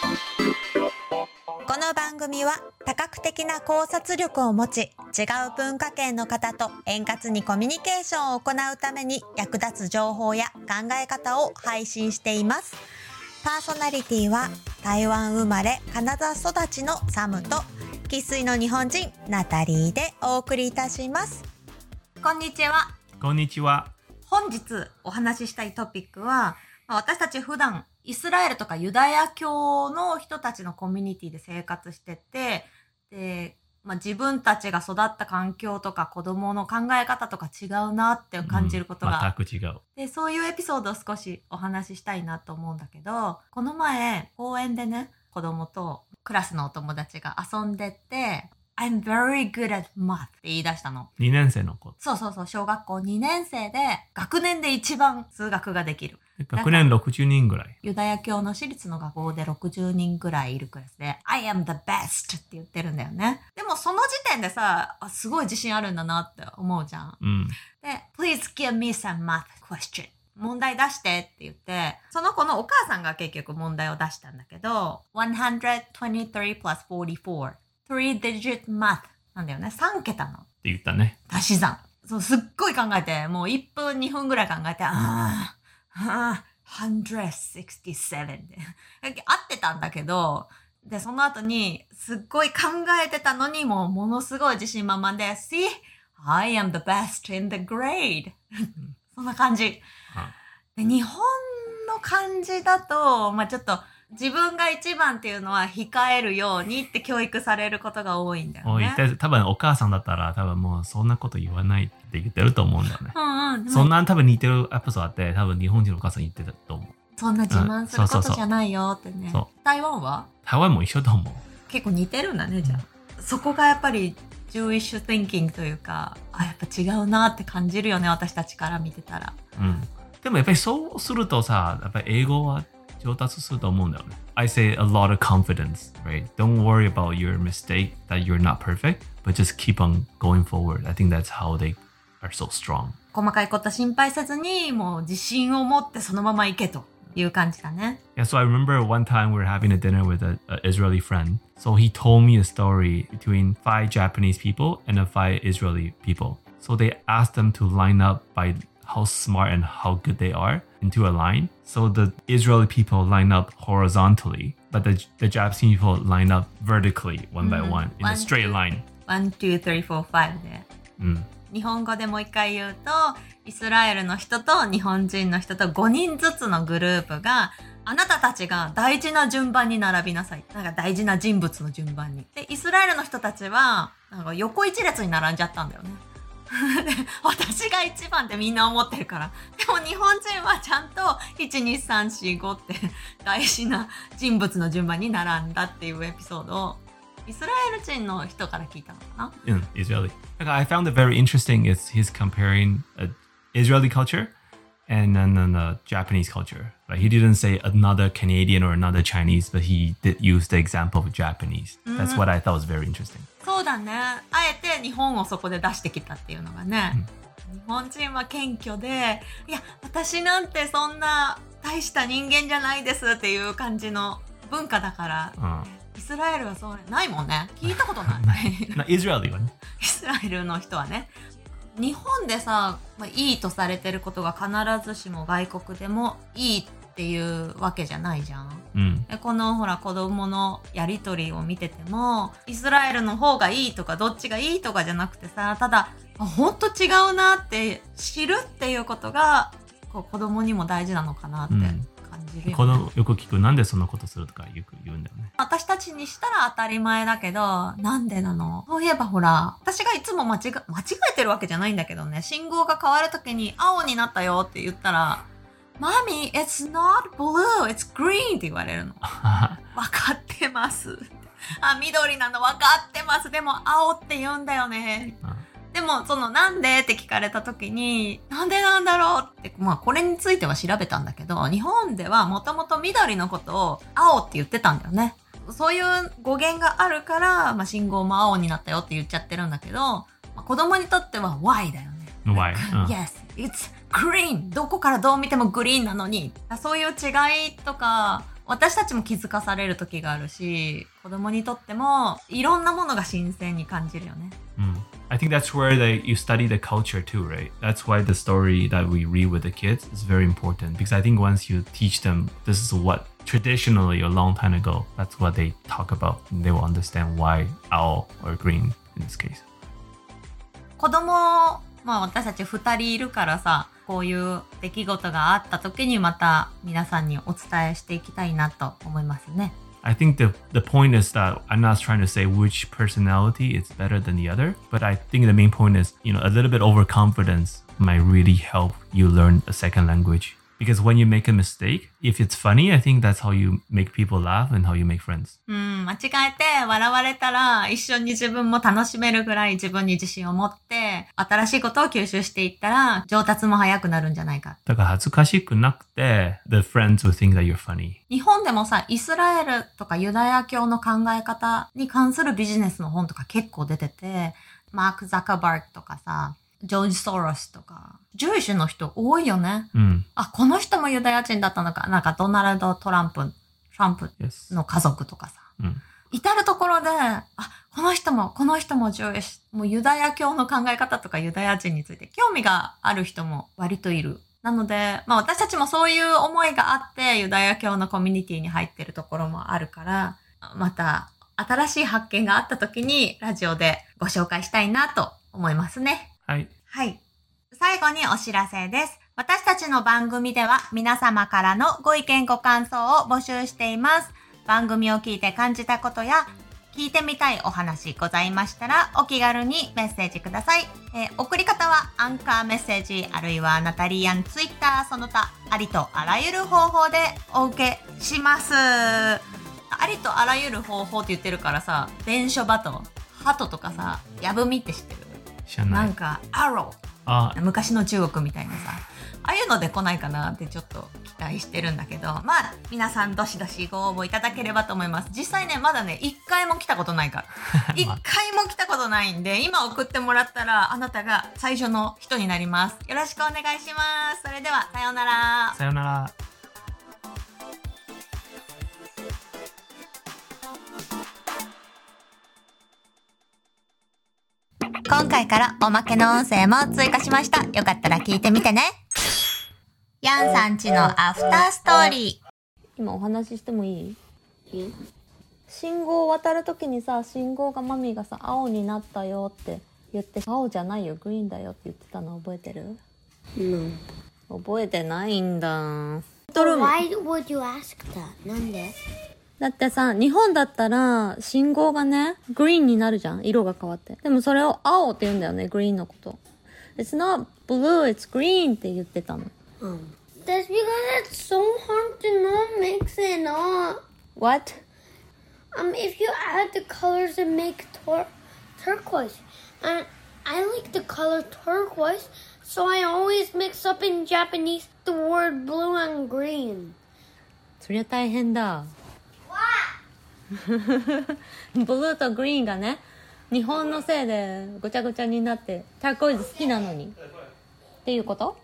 この番組は多角的な考察力を持ち違う文化圏の方と円滑にコミュニケーションを行うために役立つ情報や考え方を配信しています。パーソナリティは台湾生まれカナダ育ちのサムと生粋の日本人ナタリーでお送りいたします。こんにちは。こんにちは。本日お話ししたいトピックは、まあ私たち普段イスラエルとかユダヤ教の人たちのコミュニティで生活してて、で、まあ、自分たちが育った環境とか子供の考え方とか違うなって感じることが、うん全く違う。で、そういうエピソードを少しお話ししたいなと思うんだけど、この前公園でね、子供とクラスのお友達が遊んでて、I'm very good at math って言い出したの。2年生の子。そうそうそう、小学校2年生で、学年で一番数学ができる。学年60人ぐらい。ユダヤ教の私立の学校で60人ぐらいいるクラスで、I am the best って言ってるんだよね。でもその時点でさ、あすごい自信あるんだなって思うじゃん。うん。で、please give me some math question. 問題出してって言って、その子のお母さんが結局問題を出したんだけど、123 plus 44. Three digit math なんだよね。3桁のって言ったね。足し算。そう、すっごい考えて、もう1分2分ぐらい考えて、ああ、ああ、167で。合ってたんだけど、で、その後に、すっごい考えてたのに、もうものすごい自信満々で、See, I am the best in the grade. そんな感じ。あで日本の感じだと、まあちょっと、自分が一番っていうのは控えるようにって教育されることが多いんだよね。で多分お母さんだったら多分もうそんなこと言わないって言ってると思うんだよね。うんうん。そんな多分似てるエピソードあって多分日本人のお母さん言ってたと思う。そんな自慢することじゃないよってねそ。台湾は？台湾も一緒と思う。結構似てるんだね、じゃあ。そこがやっぱり、ジューイッシュ thinking というか、あ、やっぱ違うなって感じるよね、私たちから見てたら。うん。でもやっぱりそうするとさ、やっぱり英語は上達すると思うんだよね。I say a lot of confidence, right? Don't worry about your mistake that you're not perfect, but just keep on going forward. I think that's how they are so strong. 細かいこと心配せずに、もう自信を持ってそのまま行けという感じだね。 Yeah, so I remember one time we were having a dinner with an Israeli friend. So he told me a story between five Japanese people and the five Israeli people. So they asked them to line up by how smart and how good they are Into a line. So the Israeli people line up horizontally, but the, the Japanese people line up vertically, one by one, in One, a straight two. line. 1, 2, 3, 4, 5で。うん。日本語でもう一回言うと、イスラエルの人と日本人の人と5人ずつのグループが、あなたたちが大事な順番に並びなさい。なんか大事な人物の順番に。で、イスラエルの人たちは、なんか横一列に並んじゃったんだよね。私が一番ってみんな思ってるから。でも日本人はちゃんと1、2、3、4、5って大事な人物の順番に並んだっていうエピソードをイスラエル人の人から聞いたのかな in Israeli. I found it very interesting. Is he's comparing uh, Israeli culture and then then the Japanese culture. Like he didn't say another Canadian or another Chinese, but he did use the example of Japanese. That's what I thought was very interesting. そうだね。あえて日本をそこで出してきたっていうのがね。日本人は謙虚で、いや、私なんてそんな大した人間じゃないですっていう感じの文化だから、Uh, イスラエルはそうないもんね。聞いたことない。イスラエルの人はね。日本でさ、まあ、いいとされてることが必ずしも外国でもいいっていうわけじゃないじゃん。Mm. でこのほら子供のやりとりを見ててもイスラエルの方がいいとかどっちがいいとかじゃなくてさただあほんと違うなって知るっていうことがこう子供にも大事なのかなってうん感じるよね、このよく聞くなんでそんなことするとかよく言うんだよね。私たちにしたら当たり前だけどなんでなの？そういえばほら私がいつも間違間違えてるわけじゃないんだけどね信号が変わるときに青になったよって言ったらマミ it's not blue it's green って言われるの 分かってます。あ、緑なの分かってます。でも青って言うんだよね。でも、そのなんでって聞かれた時に、なんでなんだろうって、まあこれについては調べたんだけど、日本ではもともと緑のことを青って言ってたんだよね。そういう語源があるから、まあ信号も青になったよって言っちゃってるんだけど、まあ、子供にとっては why だよね。Why? うん Yes, it's green. どこからどう見てもグリーンなのに。そういう違いとか私たちも気づかされる時があるし、子供にとってもいろんなものが新鮮に感じるよね。Mm. I think that's where they, you study the culture too, right? That's why the story that we read with the kids is very important because I think once you teach them this is what traditionally a long time ago, that's what they talk about. And they will understand why owl or green in this case. 子供、まあ私たち二人いるからさ、こういう出来事があった時にまた皆さんにお伝えしていきたいなと思いますね。 I think the the point is that I'm not trying to say which personality is better than the other, but I think the main point is, you know, a little bit overconfidence might really help you learn a second language. Because when you make a mistake, if it's funny, I think that's how you make people laugh and how you make friends. うん、間違えて笑われたら一緒に自分も楽しめるぐらい自分に自信を持って新しいことを吸収していったら上達も早くなるんじゃないか。だから恥ずかしくなくて the friends will think that you're funny. 日本でもさ、イスラエルとかユダヤ教の考え方に関するビジネスの本とか結構出てて、マーク・ザカバーグとかさ、ジョージ・ソロスとか、ジュイッシュの人多いよね。Mm, あ、この人もユダヤ人だったのか。なんかドナルド・トランプ、トランプ.の家族とかさ。Mm. 至るところで、あ、この人も、この人もジュイッシュ。もうユダヤ教の考え方とかユダヤ人について興味がある人も割といる。なので、まあ私たちもそういう思いがあってユダヤ教のコミュニティに入ってるところもあるから、また新しい発見があった時にラジオでご紹介したいなと思いますね。はい。はい。最後にお知らせです。私たちの番組では皆様からのご意見ご感想を募集しています。番組を聞いて感じたことや聞いてみたいお話ございましたらお気軽にメッセージください。えー送り方はアンカーメッセージあるいはナタリアンツイッターその他ありとあらゆる方法でお受けします。ありとあらゆる方法って言ってるからさ、伝書バト、ハトとかさ、ヤブミって知ってる？なんか、アロあ、ー。昔の中国みたいなさ、ああいうので来ないかなってちょっと期待してるんだけど、まあ、皆さんどしどしご応募いただければと思います。実際ね、まだね、一回も来たことないから。一回も来たことないんで、今送ってもらったら、あなたが最初の人になります。よろしくお願いします。それでは、さようなら。さよなら。今回からおまけの音声も追加しました。よかったら聞いてみてね。ヤンさんちのアフターストーリー。今お話ししてもいい？信号を渡るときにさ、信号がマミがさ、青になったよって言って、青じゃないよ、グリーンだよって言ってたの覚えてる？No. 覚えてないんだ。Why would you ask that? なんで？だってさ、日本だったら、信号がね、グリーンになるじゃん色が変わって。でもそれを青って言うんだよね、グリーンのこと。It's not blue, it's green って言ってたの。Um. That's because it's so hard to not mix it up. What? Um, if you add the colors and make tur- turquoise, and I like the color turquoise, so I always mix up in Japanese the word blue and green. そりゃ大変だ。ブルーとグリーンがね、日本のせいでごちゃごちゃになって、ターコイズ好きなのに。っていうこと？